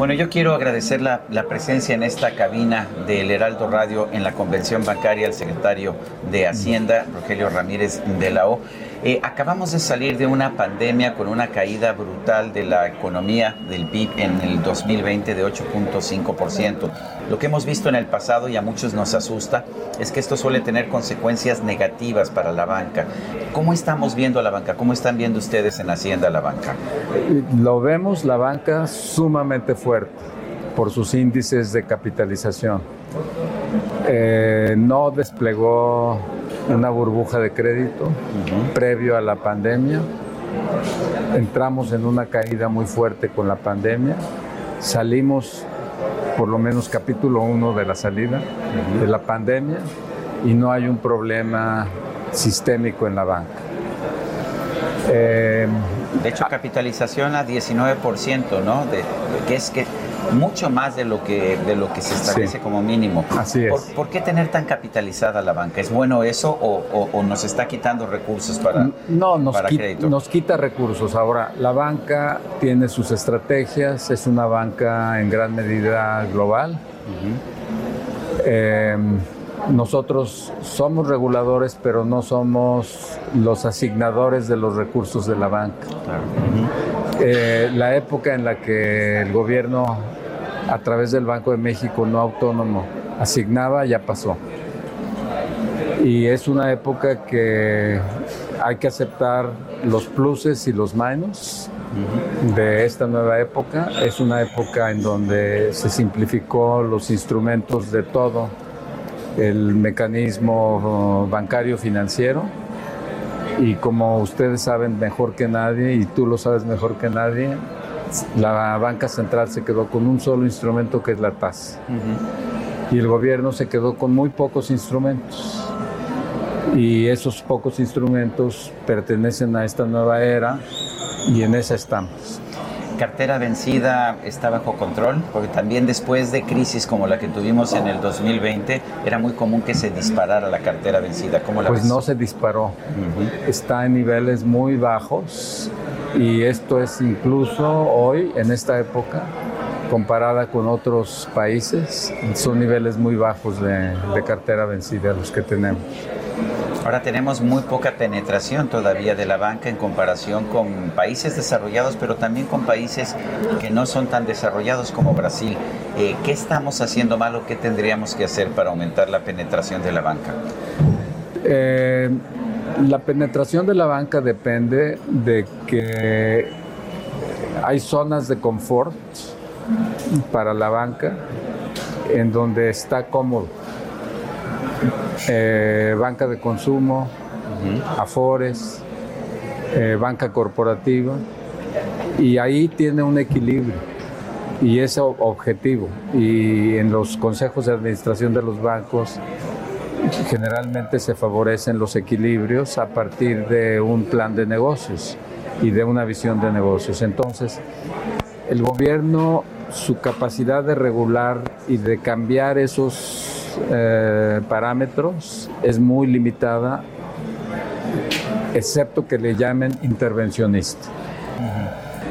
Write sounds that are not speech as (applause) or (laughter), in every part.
Bueno, yo quiero agradecer la, la, presencia en esta cabina del Heraldo Radio en la convención bancaria al secretario de Hacienda, Rogelio Ramírez de la O. Eh, acabamos de salir de una pandemia con una caída brutal de la economía del PIB en el 2020 de 8.5%. Lo que hemos visto en el pasado y a muchos nos asusta es que esto suele tener consecuencias negativas para la banca. ¿Cómo estamos viendo la banca? ¿Cómo están viendo ustedes en Hacienda la banca? Lo vemos la banca sumamente fuerte por sus índices de capitalización. Eh, no desplegó una burbuja de crédito previo a la pandemia. Entramos en una caída muy fuerte con la pandemia. Salimos por lo menos capítulo 1 de la salida de la pandemia y no hay un problema sistémico en la banca. Eh, de hecho, capitalización a 19%, ¿no? De, que es que mucho más de lo que, de lo que se establece como mínimo. Así es. ¿Por, qué tener tan capitalizada la banca? ¿Es bueno eso o, nos está quitando recursos para, no, nos para quita, crédito? nos quita recursos. Ahora, la banca tiene sus estrategias, es una banca en gran medida global. eh, nosotros somos reguladores, pero no somos los asignadores de los recursos de la banca. Claro. Eh, la época en la que el gobierno, a través del Banco de México no autónomo, asignaba ya pasó. Y es una época que hay que aceptar los pluses y los minus de esta nueva época. Es una época en donde se simplificó los instrumentos de todo el mecanismo bancario financiero y como ustedes saben mejor que nadie y tú lo sabes mejor que nadie, la banca central se quedó con un solo instrumento que es la tasa. Y el gobierno se quedó con muy pocos instrumentos. Y esos pocos instrumentos pertenecen a esta nueva era y en esa estamos cartera vencida está bajo control? Porque también después de crisis como la que tuvimos en el 2020, era muy común que se disparara la cartera vencida. ¿Cómo la pues ves? no se disparó. Uh -huh. Está en niveles muy bajos y esto es incluso hoy, en esta época, comparada con otros países, son niveles muy bajos de, de cartera vencida los que tenemos. Ahora tenemos muy poca penetración todavía de la banca en comparación con países desarrollados, pero también con países que no son tan desarrollados como Brasil. Eh, ¿Qué estamos haciendo mal o qué tendríamos que hacer para aumentar la penetración de la banca? Eh, la penetración de la banca depende de que hay zonas de confort para la banca en donde está cómodo eh, banca de consumo, uh -huh. afores, eh, banca corporativa, y ahí tiene un equilibrio y es objetivo. Y en los consejos de administración de los bancos generalmente se favorecen los equilibrios a partir de un plan de negocios y de una visión de negocios. Entonces, el gobierno, su capacidad de regular y de cambiar esos eh, parámetros es muy limitada, excepto que le llamen intervencionista.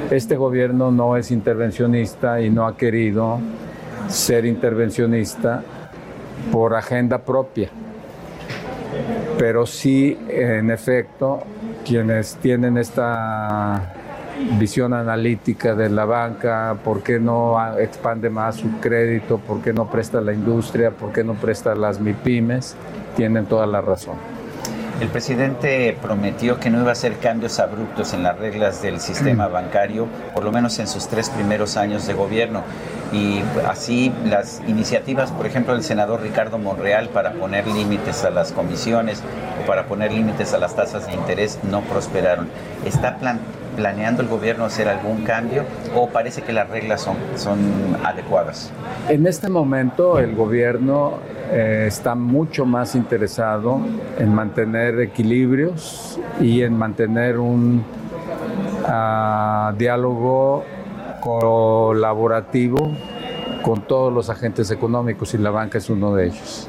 Este gobierno no es intervencionista y no ha querido ser intervencionista por agenda propia, pero sí, en efecto, quienes tienen esta visión analítica de la banca, por qué no expande más su crédito, por qué no presta a la industria, por qué no presta a las MIPIMES, tienen toda la razón. El presidente prometió que no iba a hacer cambios abruptos en las reglas del sistema (clears throat) bancario, por lo menos en sus tres primeros años de gobierno. Y así las iniciativas, por ejemplo, del senador Ricardo Monreal para poner límites a las comisiones o para poner límites a las tasas de interés no prosperaron. ¿Está planeando el gobierno hacer algún cambio o parece que las reglas son, son adecuadas? En este momento el gobierno eh, está mucho más interesado en mantener equilibrios y en mantener un ah, diálogo colaborativo con todos los agentes económicos y la banca es uno de ellos.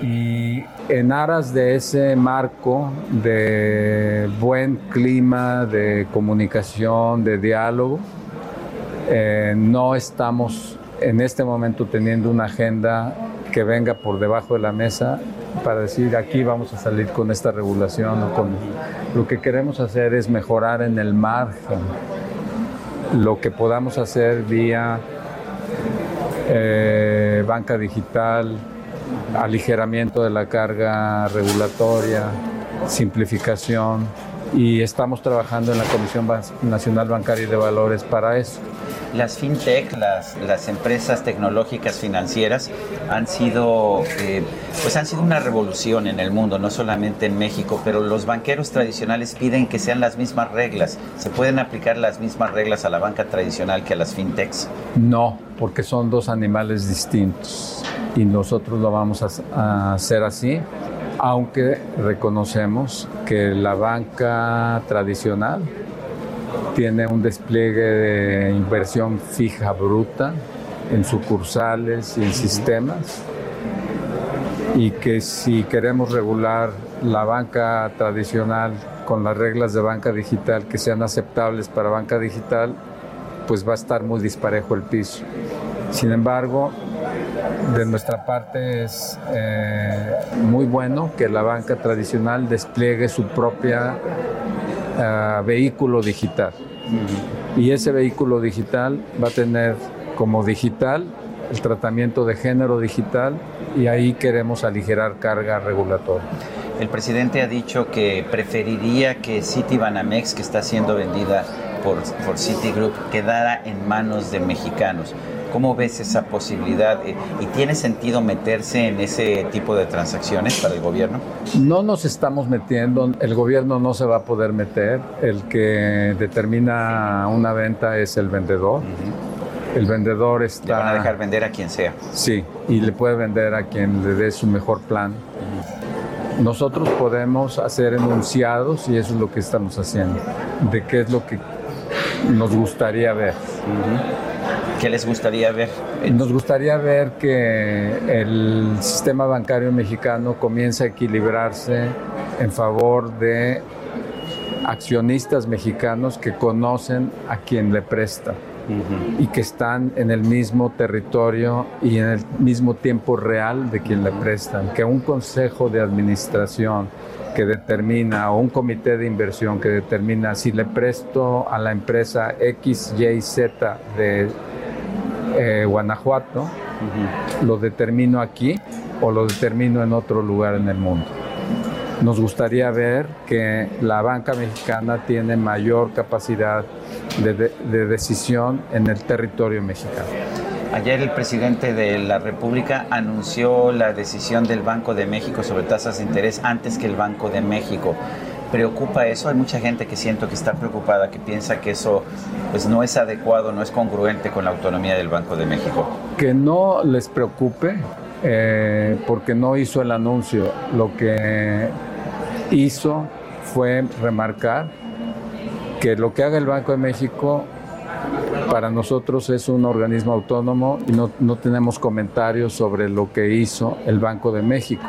Y en aras de ese marco de buen clima, de comunicación, de diálogo, eh, no estamos en este momento teniendo una agenda que venga por debajo de la mesa para decir aquí vamos a salir con esta regulación o con lo que queremos hacer es mejorar en el margen. Lo que podamos hacer vía eh, banca digital, aligeramiento de la carga regulatoria, simplificación y estamos trabajando en la Comisión Nacional Bancaria y de Valores para eso las fintech, las, las empresas tecnológicas financieras han sido, eh, pues han sido una revolución en el mundo, no solamente en México, pero los banqueros tradicionales piden que sean las mismas reglas. ¿Se pueden aplicar las mismas reglas a la banca tradicional que a las fintechs? No, porque son dos animales distintos y nosotros lo vamos a hacer así aunque reconocemos que la banca tradicional tiene un despliegue de inversión fija bruta en sucursales y en sistemas y que si queremos regular la banca tradicional con las reglas de banca digital que sean aceptables para banca digital, pues va a estar muy disparejo el piso. Sin embargo, de nuestra parte es eh, muy bueno que la banca tradicional despliegue su propia vehículo digital. Y ese vehículo digital va a tener como digital el tratamiento de género digital y ahí queremos aligerar carga regulatoria. El presidente ha dicho que preferiría que Citibanamex, que está siendo vendida por, por Citigroup, quedara en manos de mexicanos. ¿Cómo ves esa posibilidad? Eh, ¿Y tiene sentido meterse en ese tipo de transacciones para el gobierno? No nos estamos metiendo, el gobierno no se va a poder meter, el que determina una venta es el vendedor. El vendedor está... Le van a dejar vender a quien sea. Sí, y le puede vender a quien le dé su mejor plan. Nosotros podemos hacer enunciados, y eso es lo que estamos haciendo, de qué es lo que nos gustaría ver. ¿Qué les gustaría ver? Nos gustaría ver que el sistema bancario mexicano comience a equilibrarse en favor de accionistas mexicanos que conocen a quien le presta y que están en el mismo territorio y en el mismo tiempo real de quien le prestan. Que un consejo de administración que determina o un comité de inversión que determina si le presto a la empresa X, Y, Z de eh, Guanajuato, lo determino aquí o lo determino en otro lugar en el mundo. Nos gustaría ver que la banca mexicana tiene mayor capacidad de, de decisión en el territorio mexicano. Ayer el presidente de la República anunció la decisión del Banco de México sobre tasas de interés antes que el Banco de México preocupa eso? Hay mucha gente que siento que está preocupada, que piensa que eso pues no es adecuado, no es congruente con la autonomía del Banco de México. Que no les preocupe eh, porque no hizo el anuncio. Lo que hizo fue remarcar que lo que haga el Banco de México para nosotros es un organismo autónomo y no, no tenemos comentarios sobre lo que hizo el Banco de México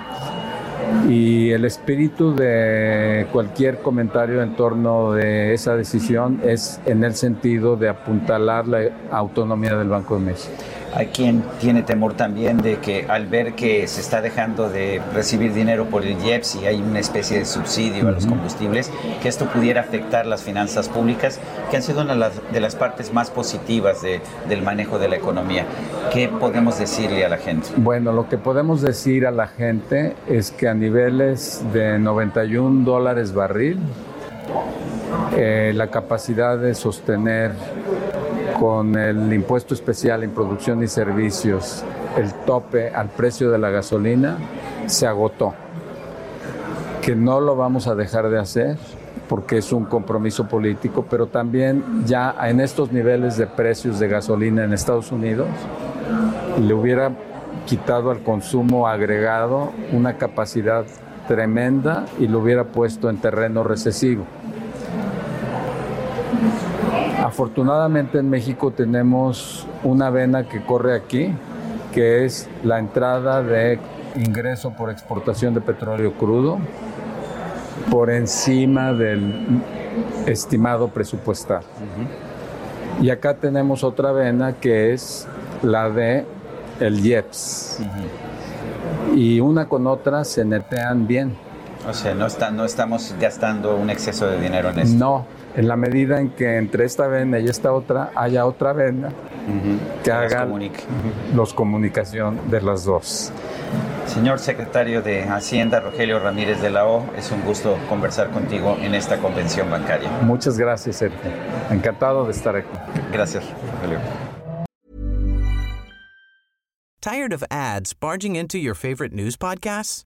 y el espíritu de cualquier comentario en torno de esa decisión es en el sentido de apuntalar la autonomía del Banco de México. Hay quien tiene temor también de que al ver que se está dejando de recibir dinero por el IEPS y hay una especie de subsidio a los combustibles, que esto pudiera afectar las finanzas públicas, que han sido una de las partes más positivas del manejo de la economía. ¿Qué podemos decirle a la gente? Bueno, lo que podemos decir a la gente es que a niveles de 91 dólares barril, eh, la capacidad de sostener con el impuesto especial en producción y servicios, el tope al precio de la gasolina se agotó. Que no lo vamos a dejar de hacer porque es un compromiso político, pero también ya en estos niveles de precios de gasolina en Estados Unidos le hubiera quitado al consumo agregado una capacidad tremenda y lo hubiera puesto en terreno recesivo. Afortunadamente en México tenemos una vena que corre aquí, que es la entrada de ingreso por exportación de petróleo crudo por encima del estimado presupuestal. Y acá tenemos otra vena que es la de el IEPS. Y una con otra se netean bien. O sea, no, está, no estamos gastando un exceso de dinero en esto. No, en la medida en que entre esta vena y esta otra haya otra vena que haga los comunicación de las dos. Señor secretario de Hacienda, Rogelio Ramírez de la O, es un gusto conversar contigo en esta convención bancaria. Muchas gracias, Sergio. Encantado de estar aquí. Gracias, Rogelio. ¿Tired of ads barging into your favorite news podcasts?